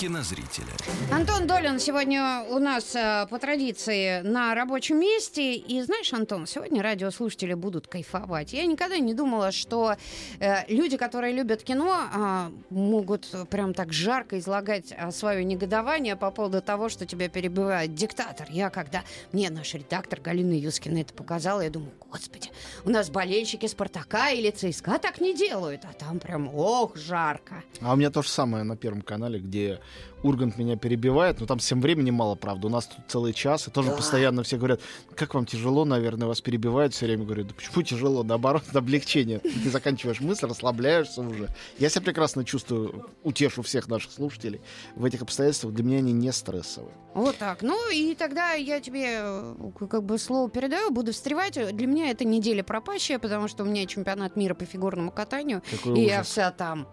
кинозрителя. Антон Долин сегодня у нас э, по традиции на рабочем месте. И знаешь, Антон, сегодня радиослушатели будут кайфовать. Я никогда не думала, что э, люди, которые любят кино, э, могут прям так жарко излагать э, свое негодование по поводу того, что тебя перебивает диктатор. Я когда мне наш редактор Галина Юскина это показала, я думаю, господи, у нас болельщики Спартака или ЦСКА так не делают, а там прям ох, жарко. А у меня то же самое на Первом канале, где Ургант меня перебивает, но там всем времени мало, правда. У нас тут целый час, и тоже Да. постоянно все говорят, как вам тяжело, наверное, вас перебивают все время. Говорю, да почему тяжело? Наоборот, облегчение. Ты заканчиваешь мысль, расслабляешься уже. Я себя прекрасно чувствую, утешу всех наших слушателей. В этих обстоятельствах для меня они не стрессовые. Вот так. Ну и тогда я тебе э, как бы слово передаю, буду встревать. Для меня это неделя пропащая, потому что у меня чемпионат мира по фигурному катанию, Какой и я ужас. вся там.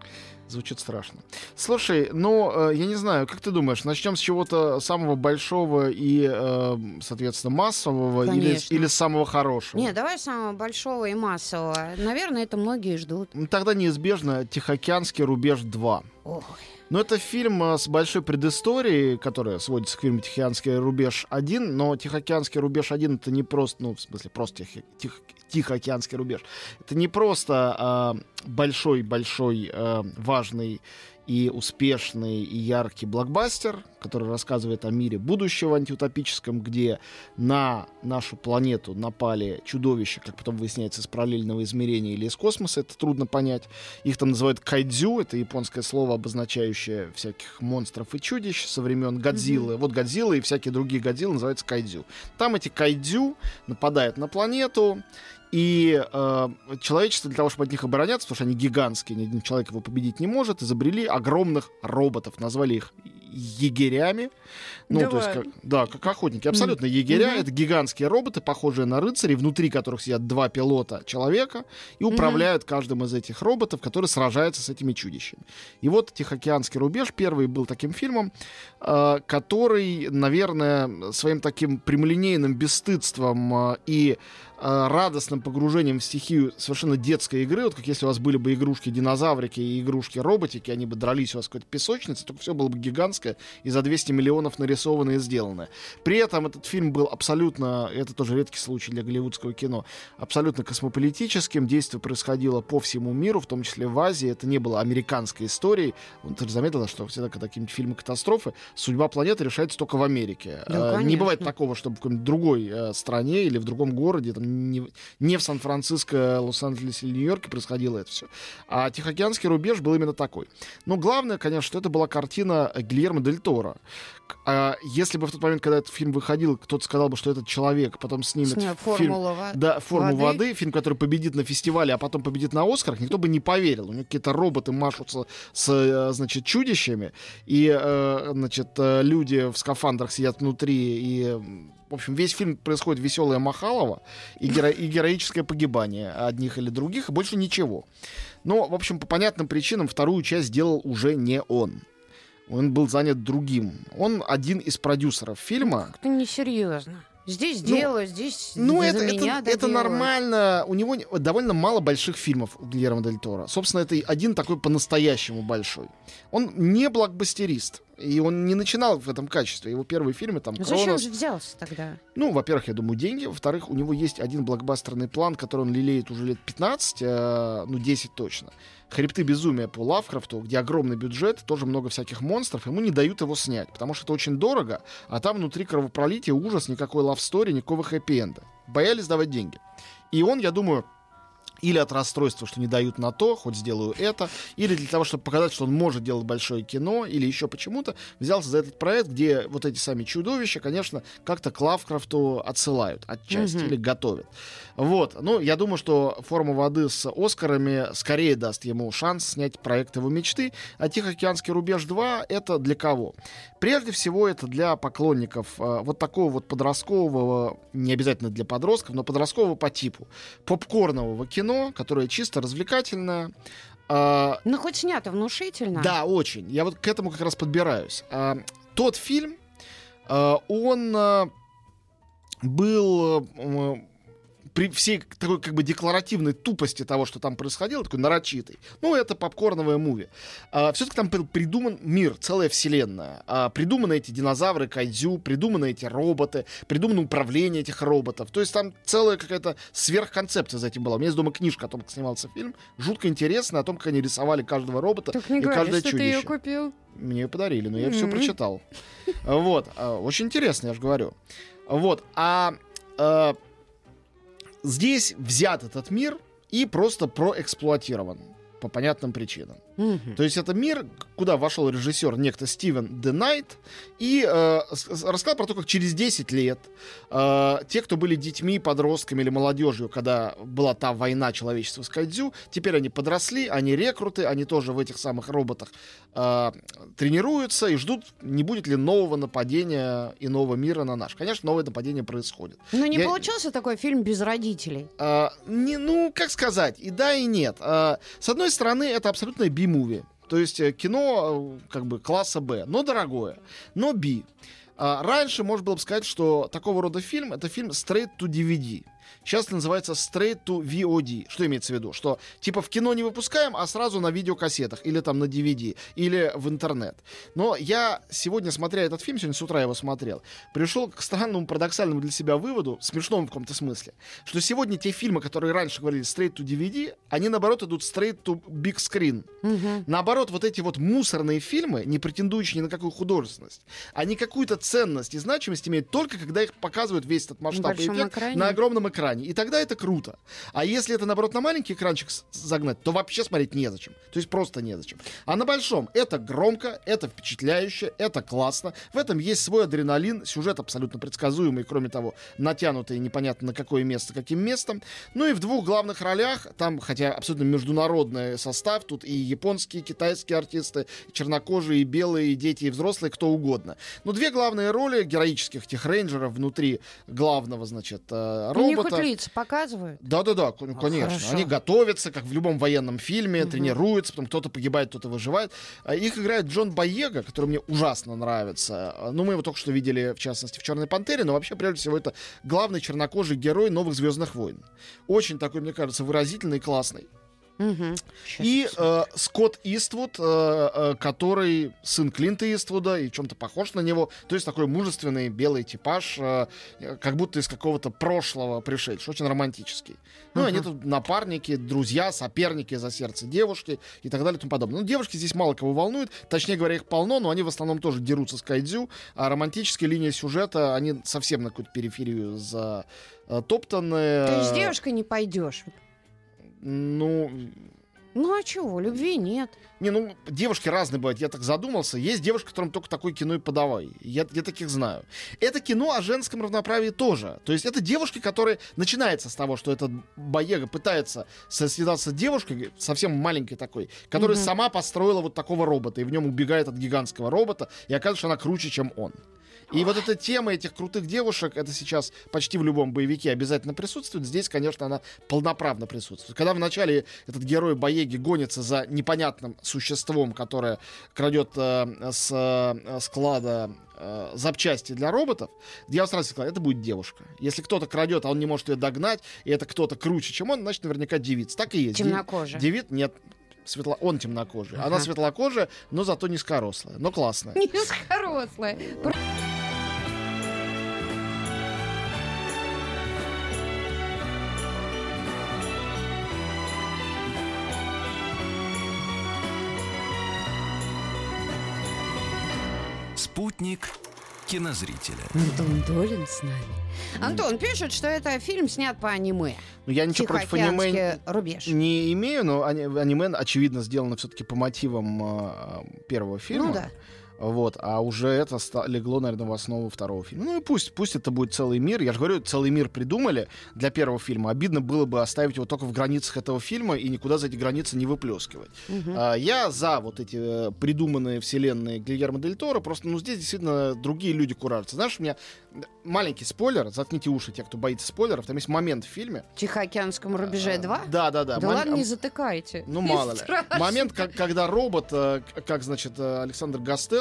Звучит страшно. Слушай, ну, э, я не знаю, как ты думаешь, начнем с чего-то самого большого и, э, соответственно, массового или, или самого хорошего? Нет, давай самого большого и массового. Наверное, это многие ждут. Тогда неизбежно Тихоокеанский рубеж 2. Ой. Но это фильм э, с большой предысторией, которая сводится к фильму «Тихоокеанский рубеж 1», но «Тихоокеанский рубеж 1» это не просто, ну, в смысле, просто Тихо- Тих- Тихоокеанский рубеж. Это не просто а, большой-большой, э, важный и успешный и яркий блокбастер, который рассказывает о мире будущего антиутопическом, где на нашу планету напали чудовища, как потом выясняется, из параллельного измерения или из космоса, это трудно понять. Их там называют кайдзю, это японское слово, обозначающее всяких монстров и чудищ со времен Годзиллы. Вот Годзилла и всякие другие Годзиллы называются кайдзю. Там эти кайдзю нападают на планету, и э, человечество для того, чтобы от них обороняться, потому что они гигантские, ни один человек его победить не может, изобрели огромных роботов, назвали их егерями. Ну, то есть, Давай. как, да, как охотники. Абсолютно егеря. Мгм. Это гигантские роботы, похожие на рыцарей, внутри которых сидят два пилота человека и управляют каждым из этих роботов, который сражается с этими чудищами. И вот «Тихоокеанский рубеж» первый был таким фильмом, э, который, наверное, своим таким прямолинейным бесстыдством э, и э, радостным погружением в стихию совершенно детской игры, вот как если у вас были бы игрушки-динозаврики и игрушки-роботики, они бы дрались у вас в какой-то песочнице, только все было бы гигантское и за 200 миллионов нарисованное и сделанное. При этом этот фильм был абсолютно, это тоже редкий случай для голливудского кино, абсолютно космополитическим, действие происходило по всему миру, в том числе в Азии, это не было американской историей. Вот ты же заметила, что всегда, когда какие-нибудь фильмы катастрофы, судьба планеты решается только в Америке. Да, Э, не бывает такого, чтобы в какой-нибудь другой э, стране или в другом городе, там, не, не в Сан-Франциско, Лос-Анджелесе или Нью-Йорке происходило это все. А Тихоокеанский рубеж был именно такой. Но главное, конечно, что это была картина Гильермо Дель Торо. А если бы в тот момент, когда этот фильм выходил, кто-то сказал бы, что этот человек потом снимет Сня- фильм, Формула во- да, форму воды. воды. фильм, который победит на фестивале, а потом победит на Оскарах, никто бы не поверил. У него какие-то роботы машутся с, э, значит, чудищами, и, э, значит, э, люди в скафандрах сидят внутри, и, в общем, весь фильм происходит веселое Махалова и, геро- и героическое погибание одних или других, и больше ничего. Но, в общем, по понятным причинам вторую часть сделал уже не он. Он был занят другим. Он один из продюсеров фильма. Как-то несерьезно. Здесь Ну, делаю, здесь Ну, это, меня это, это нормально. У него не- довольно мало больших фильмов у Гильермо Дель Торо. Собственно, это один такой по-настоящему большой. Он не блокбастерист. И он не начинал в этом качестве. Его первые фильмы там Ну, Зачем «Кронос». же взялся тогда? Ну, во-первых, я думаю, деньги. Во-вторых, у него есть один блокбастерный план, который он лелеет уже лет 15, э, ну, 10 точно. «Хребты безумия» по Лавкрафту, где огромный бюджет, тоже много всяких монстров. Ему не дают его снять, потому что это очень дорого, а там внутри кровопролитие, ужас, никакой лавстори, никакого хэппи-энда. Боялись давать деньги. И он, я думаю, или от расстройства, что не дают на то, хоть сделаю это, или для того, чтобы показать, что он может делать большое кино, или еще почему-то взялся за этот проект, где вот эти сами чудовища, конечно, как-то к Лавкрафту отсылают отчасти Мгм. или готовят. Вот. Ну, я думаю, что «Форма воды» с Оскарами скорее даст ему шанс снять проект его мечты, а «Тихоокеанский рубеж 2» — это для кого? Прежде всего, это для поклонников э, вот такого вот подросткового, не обязательно для подростков, но подросткового по типу попкорнового кино, которое чисто развлекательное. А, Ну, хоть снято внушительно. да, очень. Я вот к этому как раз подбираюсь. А, тот фильм, а, он а, был при всей такой как бы декларативной тупости того, что там происходило, такой нарочитый. Ну, это попкорновая муви. все-таки там был придуман мир, целая вселенная. А, придуманы эти динозавры, кайдзю, придуманы эти роботы, придумано управление этих роботов. То есть там целая какая-то сверхконцепция за этим была. У меня есть дома книжка о том, как снимался фильм. Жутко интересно о том, как они рисовали каждого робота Так не и говори, каждое что ты чудище. ее купил. Мне ее подарили, но я все Мгм. прочитал. Вот. а, Очень интересно, я же говорю. Вот. А э, здесь взят этот мир и просто проэксплуатирован по понятным причинам. Мгм. То есть это мир, куда вошел режиссер некто Стивен Де Найт и э, рассказал про то, как через 10 лет э, те, кто были детьми, подростками или молодежью, когда была та война человечества с Кайдзю, теперь они подросли, они рекруты, они тоже в этих самых роботах э, тренируются и ждут, не будет ли нового нападения и нового мира на наш. Конечно, новое нападение происходит. Ну, не Я- получился такой фильм без родителей. А, не, ну, как сказать, и да, и нет. А, с одной стороны, это абсолютно би-муви. То есть э, кино э, как бы класса Б, но дорогое, но би. А, раньше можно было бы сказать, что такого рода фильм это фильм straight to DVD. Сейчас это называется straight to VOD. Что имеется в виду? Что типа в кино не выпускаем, а сразу на видеокассетах или там на DVD или в интернет. Но я сегодня, смотря этот фильм, сегодня с утра его смотрел, пришел к странному, парадоксальному для себя выводу, смешному в каком-то смысле, что сегодня те фильмы, которые раньше говорили straight to DVD, они наоборот идут straight to big screen. Мгм. Наоборот, вот эти вот мусорные фильмы, не претендующие ни на какую художественность, они какую-то ценность и значимость имеют только когда их показывают весь этот масштаб и эффект экране. на огромном экране. И тогда это круто. А если это, наоборот, на маленький экранчик загнать, то вообще смотреть незачем. То есть просто незачем. А на большом это громко, это впечатляюще, это классно. В этом есть свой адреналин, сюжет абсолютно предсказуемый, кроме того, натянутый непонятно на какое место, каким местом. Ну и в двух главных ролях, там, хотя абсолютно международный состав, тут и японские, и китайские артисты, и чернокожие, и белые, и дети, и взрослые, кто угодно. Но две главные роли героических тех рейнджеров внутри главного, значит, э, Ну, не робота. хоть лица показывают. Да-да-да, кон- конечно. хорошо. Они готовятся, как в любом военном фильме, Мгм. тренируются, потом кто-то погибает, кто-то выживает. А Их играет Джон Боега, который мне ужасно нравится. Ну, мы его только что видели, в частности, в «Черной пантере», но вообще, прежде всего, это главный чернокожий герой новых «Звездных войн». Очень такой, мне кажется, выразительный и классный. Щас. И э, Скотт Иствуд, э, э, который сын Клинта Иствуда и чем-то похож на него. То есть такой мужественный белый типаж, э, э, как будто из какого-то прошлого пришедший, очень романтический. Ну, Ага. они тут напарники, друзья, соперники за сердце девушки и так далее и тому подобное. Ну, девушки здесь мало кого волнуют, точнее говоря, их полно, но они в основном тоже дерутся с кайдзю, а романтические линии сюжета, они совсем на какую-то периферию затоптаны. Ты с девушкой не пойдешь. Ну, Ну а чего, любви нет. Не, ну, девушки разные бывают, я так задумался. Есть девушки, которым только такое кино и подавай. Я, я таких знаю. Это кино о женском равноправии тоже. То есть это девушки, которые... Начинается с того, что этот Боега пытается сосредотаться с девушкой, совсем маленькой такой, которая Мгм. сама построила вот такого робота, и в нем убегает от гигантского робота, и оказывается, что она круче, чем он. И вот эта тема этих крутых девушек, это сейчас почти в любом боевике обязательно присутствует. Здесь, конечно, она полноправно присутствует. Когда вначале этот герой Боеги гонится за непонятным существом, которое крадет э, с э, склада э, запчасти для роботов, я сразу сказал, это будет девушка. Если кто-то крадет, а он не может ее догнать, и это кто-то круче, чем он, значит, наверняка девица. Так и есть. Темнокожая. Девиц нет. Светло... Он темнокожий. Она Ага. светлокожая, но зато низкорослая. Но классная. Низкорослая. Спутник кинозрителя. Антон Долин с нами. Антон пишет, что это фильм снят по аниме. Ну, я ничего против аниме рубеж. не имею, но ани- аниме, очевидно, сделано все-таки по мотивам э, первого фильма. Ну да. Вот, а уже это легло, наверное, в основу второго фильма. Ну и пусть, пусть это будет целый мир. Я же говорю, целый мир придумали для первого фильма. Обидно было бы оставить его только в границах этого фильма и никуда за эти границы не выплескивать. Мгм. А, я за вот эти э, придуманные вселенные Гильермо Дель Торо. Просто, ну, здесь действительно другие люди куражатся. Знаешь, у меня маленький спойлер. Заткните уши, те, кто боится спойлеров. Там есть момент в фильме. Тихоокеанском рубеже 2? Да, да, да. Да Мом- ладно, не затыкайте. ну, мало ли. Момент, как- когда робот, э, как, значит, э, Александр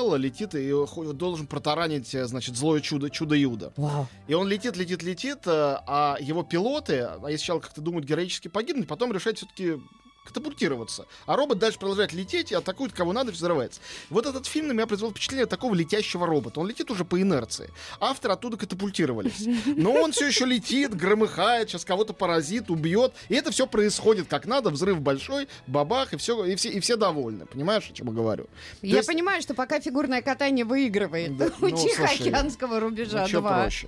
Гастелло летит и должен протаранить, э, значит, злое чудо, чудо-юдо. Вау. И он летит, летит, летит, э, а его пилоты, а сначала как-то думают героически погибнуть, потом решают все-таки катапультироваться. А робот дальше продолжает лететь и атакует кого надо, взрывается. Вот этот фильм на меня произвел впечатление такого летящего робота. Он летит уже по инерции. Авторы оттуда катапультировались. Но он все еще летит, громыхает, сейчас кого-то поразит, убьет. И это все происходит как надо. Взрыв большой, бабах, и все, и все, и все довольны. Понимаешь, о чем я говорю? Я есть- понимаю, что пока фигурное катание выигрывает Да, у ну, Тихоокеанского рубежа Ну, чё 2. проще.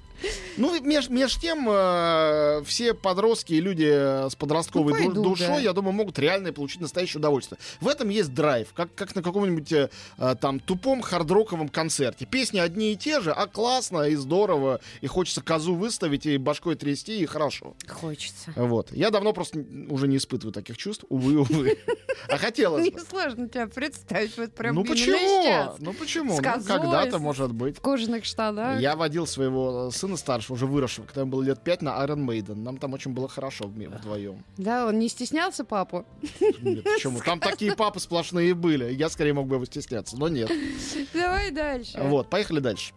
Ну, меж, меж тем, э, все подростки и люди с подростковой Ну, ду- пойдут, душой, да. я думаю, могут реально получить настоящее удовольствие. В этом есть драйв, как, как на каком-нибудь э, э, там тупом хардроковом концерте. Песни одни и те же, а классно и здорово, и хочется козу выставить, и башкой трясти, и хорошо. Хочется. Вот. Я давно просто уже не испытываю таких чувств, увы, увы. А хотелось бы. Несложно тебя представить вот прям Ну почему? Ну почему? Ну, когда-то, может быть. В кожаных штанах. Я водил своего э, сына старшего, уже выросшего, когда ему было лет пять, на Iron Maiden. Нам там очень было хорошо вдвоем. Да, он не стеснялся папу. Почему? Там такие папы сплошные были. Я скорее мог бы его стесняться, но нет. Давай дальше. Вот, поехали дальше.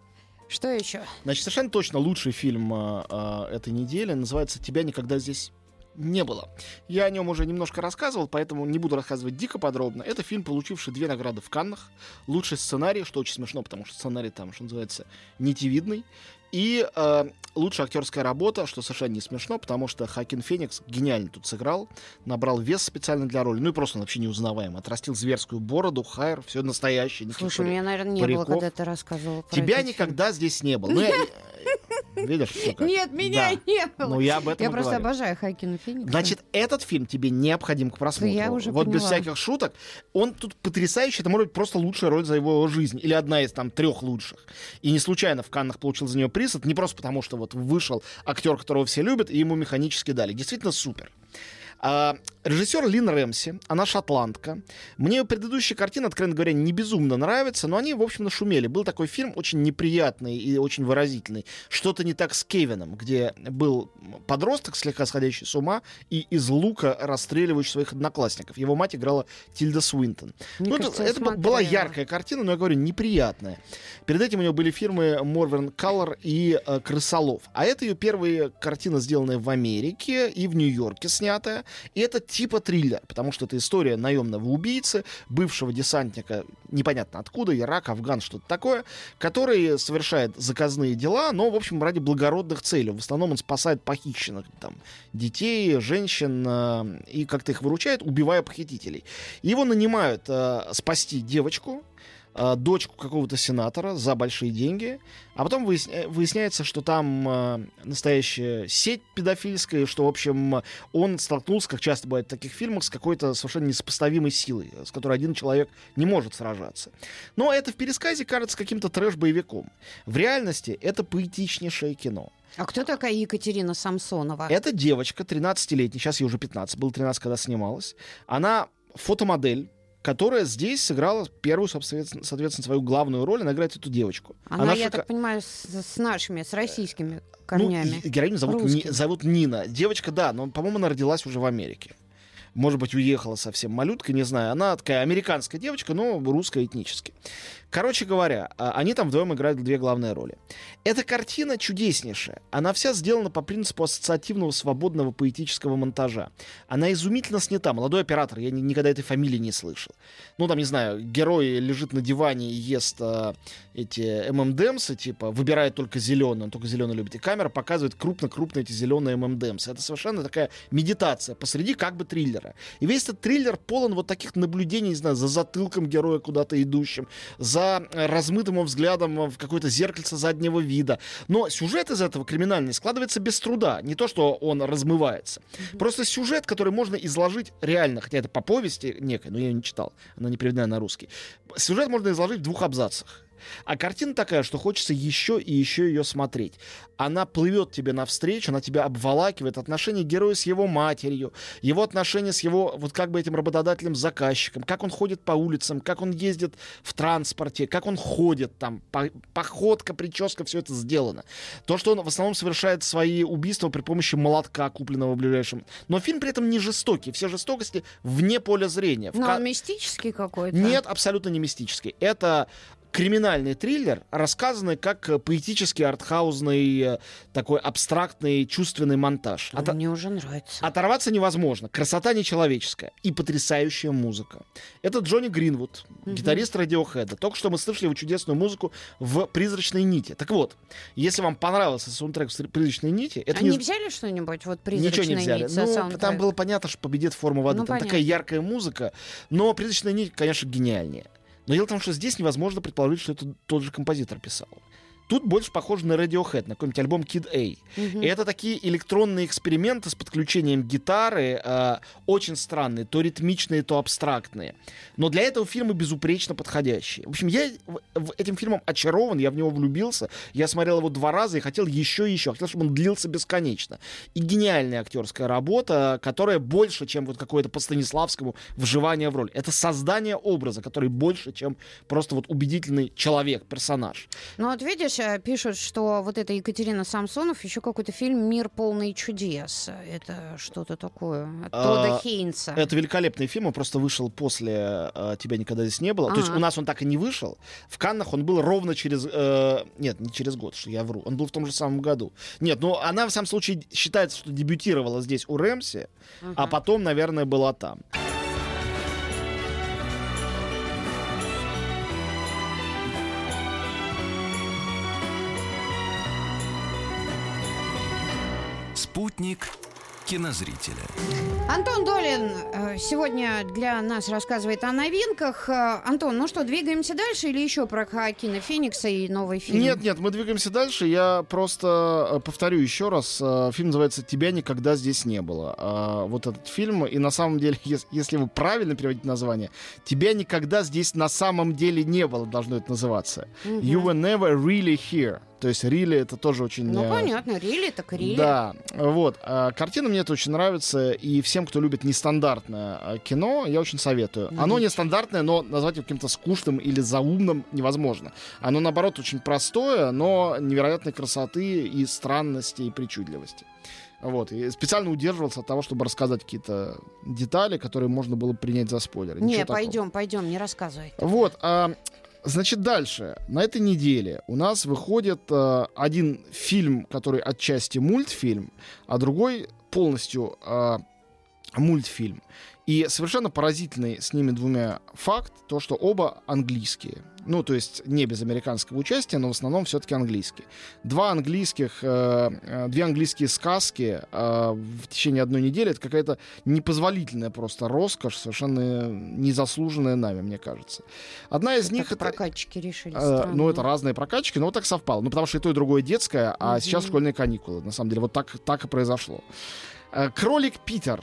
Что еще? Значит, совершенно точно лучший фильм э, э, этой недели называется «Тебя никогда здесь не было». Я о нем уже немножко рассказывал, поэтому не буду рассказывать дико подробно. Это фильм, получивший две награды в Каннах. Лучший сценарий, что очень смешно, потому что сценарий там, что называется, нитевидный. И э, лучшая актерская работа, что совершенно не смешно, потому что Хакин Феникс гениально тут сыграл, набрал вес специально для роли, ну и просто он вообще неузнаваем. Отрастил зверскую бороду, хайр, все настоящее. Слушай, у меня, наверное, не париков. было, когда ты рассказывал Тебя никогда здесь не было. Ну, я- Видишь, как. Нет, меня Да. не было. Ну, я об этом Я просто говорю. обожаю Хакина Феникса. Значит, этот фильм тебе необходим к просмотру. Я уже вот без поняла. всяких шуток. Он тут потрясающий. Это может быть просто лучшая роль за его жизнь. Или одна из там трех лучших. И не случайно в Каннах получил за нее приз. Это не просто потому, что вот вышел актер, которого все любят, и ему механически дали. Действительно супер. А, режиссер Лин Рэмси, она шотландка. Мне ее предыдущие картины, откровенно говоря, не безумно нравятся, но они, в общем, нашумели. Был такой фильм очень неприятный и очень выразительный. Что-то не так с Кевином, где был подросток, слегка сходящий с ума, и из лука расстреливающий своих одноклассников. Его мать играла Тильда Свинтон. Мне ну, это, кажется, это б- была яркая картина, но я говорю, неприятная. Перед этим у нее были фирмы Морвен Color и э, Крысолов. А это ее первая картина, сделанная в Америке и в Нью-Йорке снятая. И это типа триллер, потому что это история наемного убийцы, бывшего десантника, непонятно откуда, Ирак, Афган, что-то такое, который совершает заказные дела, но, в общем, ради благородных целей. В основном он спасает похищенных там, детей, женщин э, и как-то их выручает, убивая похитителей. Его нанимают э, спасти девочку, э, дочку какого-то сенатора за большие деньги, а потом выясня- выясняется, что там э, настоящая сеть педофильская, что, в общем, он столкнулся, как часто бывает в таких фильмах, с какой-то совершенно несопоставимой силой, с которой один человек не может сражаться. Но это в пересказе кажется каким-то трэш-боевиком. В реальности это поэтичнейшее кино. А кто такая Екатерина Самсонова? Эта девочка, 13-летняя, сейчас ей уже 15, было 13, когда снималась, она фотомодель, которая здесь сыграла первую, соответственно, свою главную роль, она играет эту девочку. Она, я шика- так понимаю, с, с нашими, с российскими Ну, корнями. и- героиню зовут, Ни- зовут Нина. Девочка, да, но, по-моему, она родилась уже в Америке. Может быть, уехала совсем малютка, не знаю. Она такая американская девочка, но русская этнически. Короче говоря, а, они там вдвоем играют две главные роли. Эта картина чудеснейшая. Она вся сделана по принципу ассоциативного свободного поэтического монтажа. Она изумительно снята. Молодой оператор, я ни- никогда этой фамилии не слышал. Ну, там, не знаю, герой лежит на диване и ест а, эти ММДМсы, типа, выбирает только зеленый, он только зеленый любит. И камера показывает крупно-крупно эти зеленые ММДМсы. Это совершенно такая медитация посреди как бы триллера. И весь этот триллер полон вот таких наблюдений, не знаю, за затылком героя куда-то идущим, за за э, размытым взглядом в какое-то зеркальце заднего вида. Но сюжет из этого криминальный складывается без труда. Не то, что он размывается. Просто сюжет, который можно изложить реально, хотя это по повести некой, но я ее не читал, она не переведена на русский. Сюжет можно изложить в двух абзацах. А картина такая, что хочется еще и еще ее смотреть. Она плывет тебе навстречу, она тебя обволакивает. Отношения героя с его матерью, его отношения с его, вот как бы этим работодателем-заказчиком, как он ходит по улицам, как он ездит в транспорте, как он ходит там, по, походка, прическа, все это сделано. То, что он в основном совершает свои убийства при помощи молотка, купленного в ближайшем. Но фильм при этом не жестокий. Все жестокости вне поля зрения. Но он мистический какой-то? Нет, абсолютно не мистический. Это криминальный триллер, рассказанный как э, поэтический, артхаузный, э, такой абстрактный, чувственный монтаж. От... Мне уже нравится. Оторваться невозможно. Красота нечеловеческая и потрясающая музыка. Это Джонни Гринвуд, угу. гитарист Радиохэда. Только что мы слышали его чудесную музыку в «Призрачной нити». Так вот, если вам понравился саундтрек в «Призрачной нити», это Они не... взяли что-нибудь? Вот «Призрачная Ничего не взяли. нить» ну, там было понятно, что победит форма воды. Ну, там понятно. такая яркая музыка. Но «Призрачная нить», конечно, гениальнее. Но дело в том, что здесь невозможно предположить, что это тот же композитор писал. Тут больше похоже на Radiohead, на какой-нибудь альбом Kid A. Мгм. И это такие электронные эксперименты с подключением гитары, э, очень странные, то ритмичные, то абстрактные. Но для этого фильмы безупречно подходящие. В общем, я этим фильмом очарован, я в него влюбился. Я смотрел его два раза и хотел еще и еще. Хотел, чтобы он длился бесконечно. И гениальная актерская работа, которая больше, чем вот какое-то по Станиславскому вживание в роль. Это создание образа, который больше, чем просто вот убедительный человек, персонаж. Ну вот видишь, э, пишут, что вот эта Екатерина Самсонов, еще какой-то фильм «Мир полный чудес». Это что-то такое. От Тодда А, Хейнса. Это великолепный фильм, он просто вышел после э, «Тебя никогда здесь не было». То есть Ага. у нас он так и не вышел. В Каннах он был ровно через... э, нет, не через год, что я вру. Он был в том же самом году. Нет, ну она в самом случае считается, что дебютировала здесь у Рэмси, а потом, наверное, была там. Спутник кинозрителя. Антон Долин э, сегодня для нас рассказывает о новинках. Э, Антон, ну что, двигаемся дальше или еще про Хоакина Феникса и новый фильм? Нет, нет, мы двигаемся дальше. Я просто э, повторю еще раз. Фильм называется «Тебя никогда здесь не было». Вот этот фильм. И на самом деле, ес- если вы правильно переводите название, «Тебя никогда здесь на самом деле не было» должно это называться. Мгм. You were never really here. То есть really это тоже очень... Ну, э, понятно, Рили так Рили. Да, вот. А, Картина мне это очень нравится, и всем, кто любит нестандартное а, кино, я очень советую. Ну, Оно нестандартное, но назвать его каким-то скучным или заумным невозможно. Оно, наоборот, очень простое, но невероятной красоты и странности, и причудливости. Вот. И специально удерживался от того, чтобы рассказать какие-то детали, которые можно было принять за спойлеры. Не, Ничего такого. пойдем, пойдем, не рассказывай. Вот, а, значит, дальше. На этой неделе у нас выходит а, один фильм, который отчасти мультфильм, а другой полностью а, мультфильм. И совершенно поразительный с ними двумя факт, то, что оба английские. Ну, то есть не без американского участия, но в основном все-таки английские. Два английских, э, э, две английские сказки э, в течение одной недели это какая-то непозволительная просто роскошь, совершенно незаслуженная нами, мне кажется. Одна из них Так это прокатчики решили. Э, странно. ну, это разные прокачки, но вот так совпало. Ну, потому что и то, и другое детское, а Мгм. сейчас школьные каникулы. На самом деле, вот так, так и произошло. Э, Кролик Питер.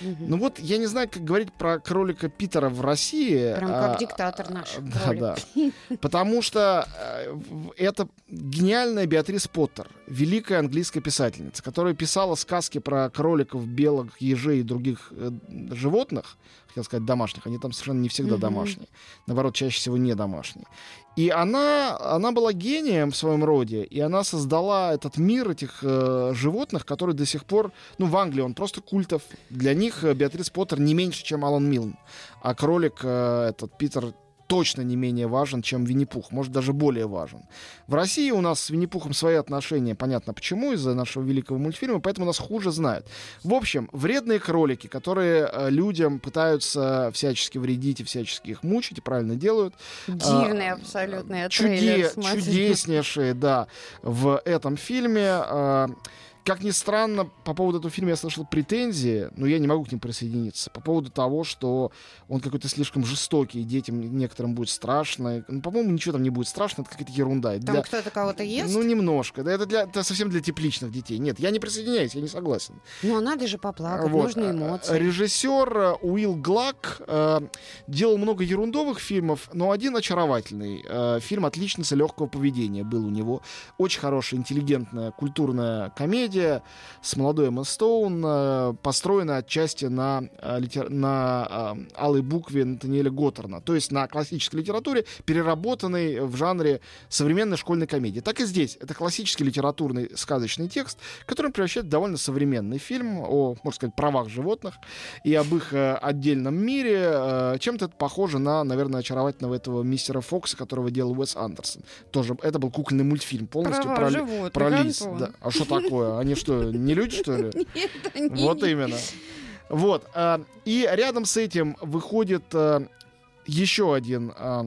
Мгм. Ну вот, я не знаю, как говорить про кролика Питера в России. Прям а, как диктатор наш. Да, кролик. да. Потому что э, это гениальная Беатрис Поттер, великая английская писательница, которая писала сказки про кроликов, белок, ежей и других э, животных, хотел сказать домашних, они там совершенно не всегда Мгм. домашние, наоборот, чаще всего не домашние. И она, она была гением в своем роде, и она создала этот мир этих э, животных, который до сих пор, ну, в Англии он просто культов. Для них э, Беатрис Поттер не меньше, чем Алан Милн. А кролик э, этот Питер точно не менее важен, чем Винни-Пух, может, даже более важен. В России у нас с Винни-Пухом свои отношения, понятно почему, из-за нашего великого мультфильма, поэтому нас хуже знают. В общем, вредные кролики, которые э, людям пытаются всячески вредить и всячески их мучить, и правильно делают, Дивный а, абсолютно чуде- чудеснейшие, да, в этом фильме. э, как ни странно, по поводу этого фильма я слышал претензии, но я не могу к ним присоединиться. По поводу того, что он какой-то слишком жестокий, и детям некоторым будет страшно. Ну, по-моему, ничего там не будет страшно, это какая-то ерунда. Там Для- кто-то кого-то ест? Ну, немножко. Да, это, для, это совсем для тепличных детей. Нет, я не присоединяюсь, я не согласен. Ну, надо же поплакать, Вот. нужны А, эмоции. Режиссер э, Уилл Глак э, делал много ерундовых фильмов, но один очаровательный. Э, фильм «Отличница легкого поведения» был у него. Очень хорошая, интеллигентная, культурная комедия с молодой Эмма Стоун, э, построена отчасти на, э, литер- на э, алой букве Натаниэля Готтерна, то есть на классической литературе, переработанной в жанре современной школьной комедии. Так и здесь. Это классический литературный сказочный текст, который превращает в довольно современный фильм о, можно сказать, правах животных и об их отдельном мире. Чем-то это похоже на, наверное, очаровательного этого мистера Фокса, которого делал Уэс Андерсон. Тоже это был кукольный мультфильм полностью Права про, животных, про лис. Да. А что такое? Они что, не люди, что ли? Это не- Вот именно. Вот. а, И рядом с этим выходит а, еще один а,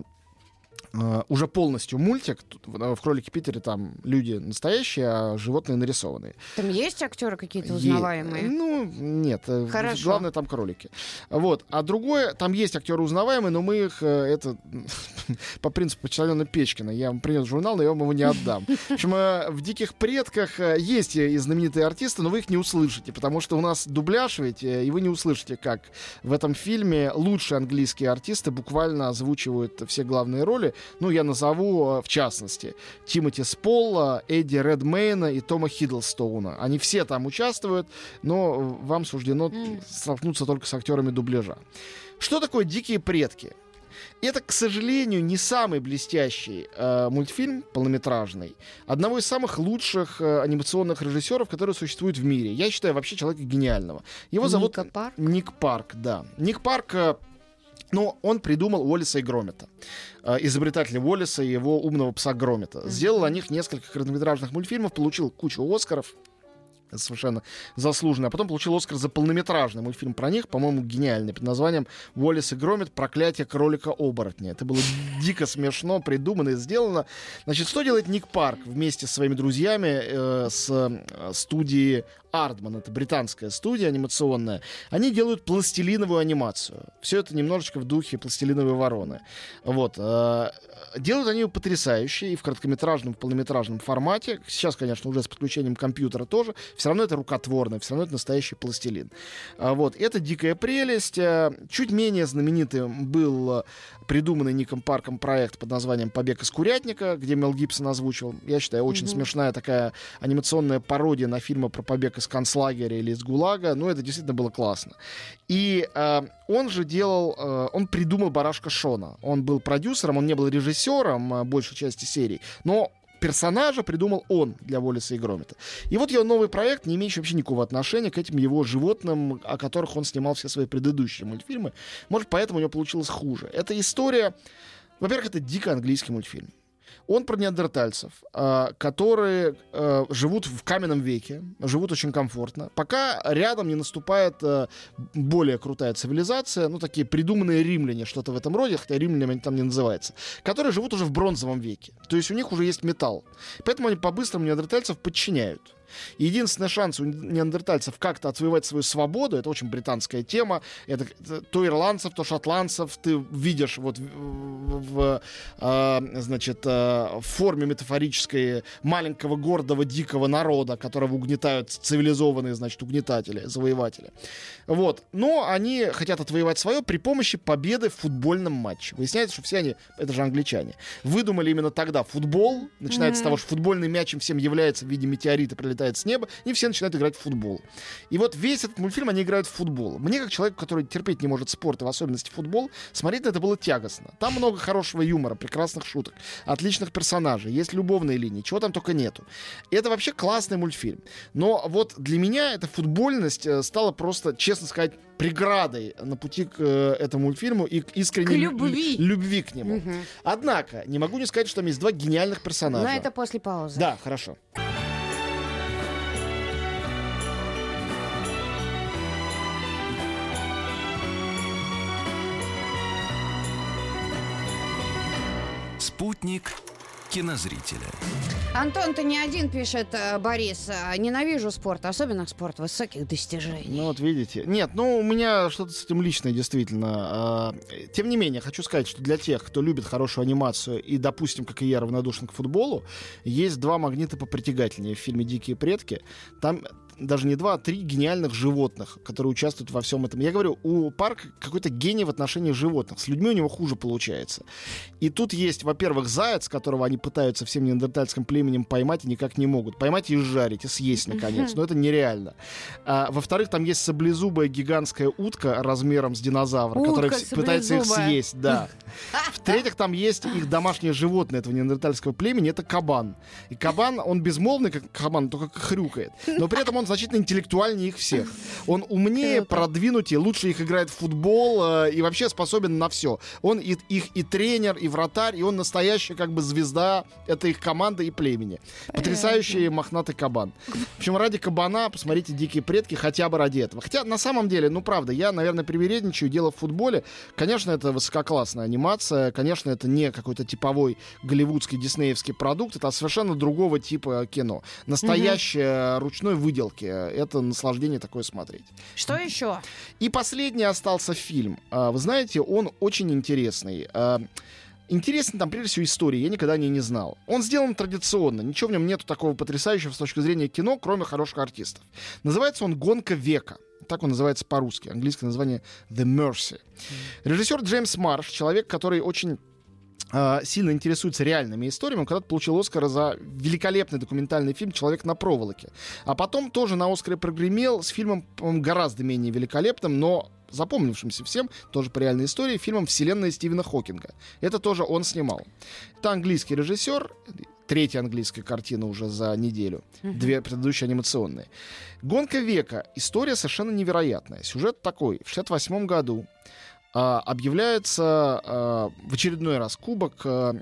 уже полностью мультик. Тут В «Кролике Питере» там люди настоящие, а животные нарисованные. Там есть актеры какие-то Е- узнаваемые? Ну, нет. э, Хорошо. Главное, там кролики. Вот. А другое, там есть актеры узнаваемые, но мы их, э, это, по принципу почтальона Печкина. Я вам принес журнал, но я вам его не отдам. В общем, э, в «Диких предках» э, есть и знаменитые артисты, но вы их не услышите, потому что у нас дубляж ведь, э, и вы не услышите, как в этом фильме лучшие английские артисты буквально озвучивают все главные роли. Ну, я назову, э, в частности, Тимоти Сполла, Эдди Редмейна и Тома Хиддлстоуна. Они все там участвуют, но э, вам суждено М. столкнуться только с актерами дубляжа. Что такое «Дикие предки»? Это, к сожалению, не самый блестящий э, мультфильм полнометражный. Одного из самых лучших э, анимационных режиссеров, которые существуют в мире. Я считаю вообще человека гениального. Его зовут Ника Парк? Ник Парк, да. Ник Парк, э, ну, он придумал Уоллиса и Громета. Э, изобретатель Уоллиса и его умного пса Громета. Сделал о них несколько короткометражных мультфильмов, получил кучу Оскаров. Это совершенно заслуженно. А потом получил Оскар за полнометражный мультфильм про них, по-моему, гениальный, под названием «Уоллес и Громит. Проклятие кролика-оборотня». Это было дико смешно, придумано и сделано. Значит, что делает Ник Парк вместе с своими друзьями э, с э, студии Ардман, это британская студия анимационная, они делают пластилиновую анимацию. Все это немножечко в духе пластилиновой вороны. Вот. э, Делают они ее потрясающе и в короткометражном, в полнометражном формате. Сейчас, конечно, уже с подключением компьютера тоже. Все равно это рукотворно, все равно это настоящий пластилин. А Вот. Это дикая прелесть. Э, Чуть менее знаменитым был э, придуманный Ником Парком проект под названием «Побег из курятника», где Мел Гибсон озвучил. Я считаю, очень Мгм. смешная такая анимационная пародия на фильмы про побег из концлагеря или из ГУЛАГа. Ну, это действительно было классно. И э, он же делал, э, он придумал «Барашка Шона». Он был продюсером, он не был режиссером э, большей части серий, но персонажа придумал он для Уоллеса и Громита. И вот его новый проект, не имеющий вообще никакого отношения к этим его животным, о которых он снимал все свои предыдущие мультфильмы. Может, поэтому у него получилось хуже. Это история... Во-первых, это дико английский мультфильм. Он про неандертальцев, а, которые а, живут в каменном веке, живут очень комфортно, пока рядом не наступает а, более крутая цивилизация, ну, такие придуманные римляне, что-то в этом роде, хотя римлянами они там не называются, которые живут уже в бронзовом веке. То есть у них уже есть металл. Поэтому они по-быстрому неандертальцев подчиняют. Единственный шанс у неандертальцев как-то отвоевать свою свободу, это очень британская тема, это то ирландцев, то шотландцев ты видишь вот в, в- в, а, значит, а, в форме метафорической маленького гордого дикого народа, которого угнетают цивилизованные, значит, угнетатели, завоеватели. Вот. Но они хотят отвоевать свое при помощи победы в футбольном матче. Выясняется, что все они, это же англичане, выдумали именно тогда футбол. Начинается с того, что футбольный мяч им всем является в виде метеорита, прилетает с неба, и все начинают играть в футбол. И вот весь этот мультфильм они играют в футбол. Мне, как человеку, который терпеть не может спорт, и в особенности футбол, смотреть на это было тягостно. Там много хорошего юмора, прекрасных шуток, отличных персонажей, есть любовные линии, чего там только нету. И это вообще классный мультфильм. Но вот для меня эта футбольность э, стала просто, честно сказать, преградой на пути к э, этому мультфильму и к искренней К лю- любви. любви к нему. Мгм. Однако, не могу не сказать, что там есть два гениальных персонажа. Но это после паузы. Да, хорошо. Спутник кинозрителя. Антон, ты не один, пишет э, Борис. «А, Ненавижу спорт, особенно спорт высоких достижений. Ну вот видите. Нет, ну у меня что-то с этим личное действительно. А, Тем не менее, хочу сказать, что для тех, кто любит хорошую анимацию и, допустим, как и я, равнодушен к футболу, есть два магнита попритягательнее в фильме «Дикие предки». Там даже не два, а три гениальных животных, которые участвуют во всем этом. Я говорю, у парка какой-то гений в отношении животных. С людьми у него хуже получается. И тут есть, во-первых, заяц, которого они пытаются всем неандертальским племенем поймать и никак не могут. Поймать и жарить, и съесть, наконец. Но это нереально. А, во-вторых, там есть саблезубая гигантская утка размером с динозавра, Утка которая пытается их съесть. Да. В-третьих, там есть их домашнее животное этого неандертальского племени, это кабан. И кабан, он безмолвный, как кабан, только хрюкает. Но при этом он значительно интеллектуальнее их всех. Он умнее, продвинутее, лучше их играет в футбол э, и вообще способен на все. Он и, их и тренер, и вратарь, и он настоящая как бы звезда этой их команды и племени. Потрясающий мохнатый кабан. В общем, ради кабана посмотрите «Дикие предки» хотя бы ради этого. Хотя, на самом деле, ну, правда, я, наверное, привередничаю. Дело в футболе. Конечно, это высококлассная анимация. Конечно, это не какой-то типовой голливудский диснеевский продукт. Это совершенно другого типа кино. Настоящее ручной выделки. Это наслаждение такое смотреть. Что еще? И последний остался фильм. А, Вы знаете, он очень интересный. А, Интересен там, прежде всего, история. Я никогда о ней не знал. Он сделан традиционно. Ничего в нем нету такого потрясающего с точки зрения кино, кроме хороших артистов. Называется он «Гонка века». Так он называется по-русски. Английское название «The Mercy». Режиссер Джеймс Марш, человек, который очень а, сильно интересуется реальными историями. Он когда-то получил Оскара за великолепный документальный фильм «Человек на проволоке». А потом тоже на Оскаре прогремел с фильмом гораздо менее великолепным, но запомнившимся всем, тоже по реальной истории, фильмом «Вселенная Стивена Хокинга». Это тоже он снимал. Это английский режиссер, третья английская картина уже за неделю, две предыдущие анимационные. «Гонка века». История совершенно невероятная. Сюжет такой. В 68 году а, объявляется а, в очередной раз кубок. а,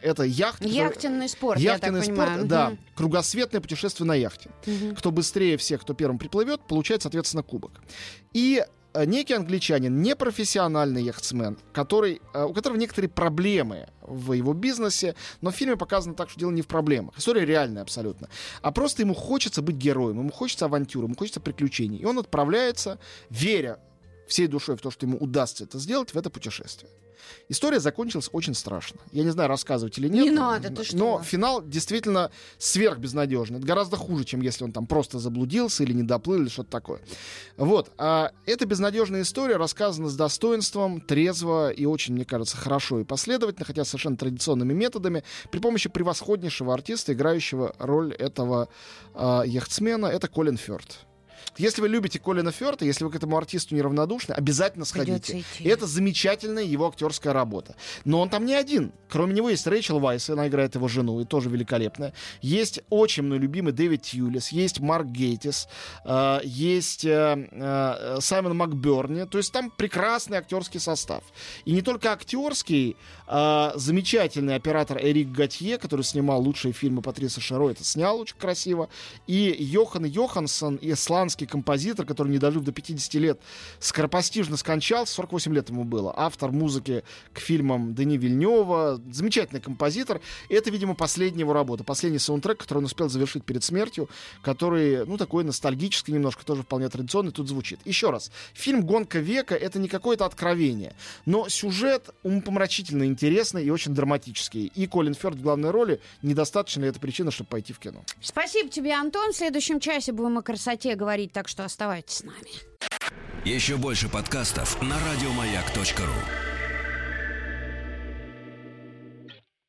это яхт. Яхтенный спорт, Яхтенный я так спорт, понимаю. да. Мгм. Кругосветное путешествие на яхте. Кто быстрее всех, кто первым приплывет, получает, соответственно, кубок. И некий англичанин, непрофессиональный яхтсмен, который, э, у которого некоторые проблемы в его бизнесе, но в фильме показано так, что дело не в проблемах. История реальная абсолютно. А просто ему хочется быть героем, ему хочется авантюры, ему хочется приключений. И он отправляется, веря всей душой в то, что ему удастся это сделать, в это путешествие. История закончилась очень страшно. Я не знаю, рассказывать или нет. Не надо, ты что? Но финал действительно сверхбезнадежный. Это гораздо хуже, чем если он там просто заблудился или не доплыл, или что-то такое. Вот. А эта безнадежная история рассказана с достоинством, трезво и очень, мне кажется, хорошо и последовательно, хотя совершенно традиционными методами, при помощи превосходнейшего артиста, играющего роль этого а, яхтсмена, это Колин Фёрд. Если вы любите Колина Фёрта, если вы к этому артисту неравнодушны, обязательно сходите. Идти. Это замечательная его актерская работа. Но он там не один. Кроме него есть Рэйчел Вайс, она играет его жену, и тоже великолепная. Есть очень мной любимый Дэвид Тьюлис, есть Марк Гейтис, э, есть э, э, Саймон Макберни. То есть там прекрасный актерский состав. И не только актерский, а замечательный оператор Эрик Готье, который снимал лучшие фильмы Патриса Шаро, это снял очень красиво. И Йохан Йоханссон, исландский композитор, который, не дожив до 50 лет, скоропостижно скончался, 48 лет ему было. Автор музыки к фильмам Дани Вильнева, замечательный композитор. Это, видимо, последняя его работа, последний саундтрек, который он успел завершить перед смертью, который, ну, такой ностальгический немножко, тоже вполне традиционный, тут звучит. Еще раз, фильм «Гонка века» — это не какое-то откровение, но сюжет умопомрачительно интересный и очень драматический. И Колин Фёрд в главной роли недостаточно ли это причина, чтобы пойти в кино. Спасибо тебе, Антон. В следующем часе будем о красоте говорить, так что оставайтесь с нами. Еще больше подкастов на радиомаяк.ру.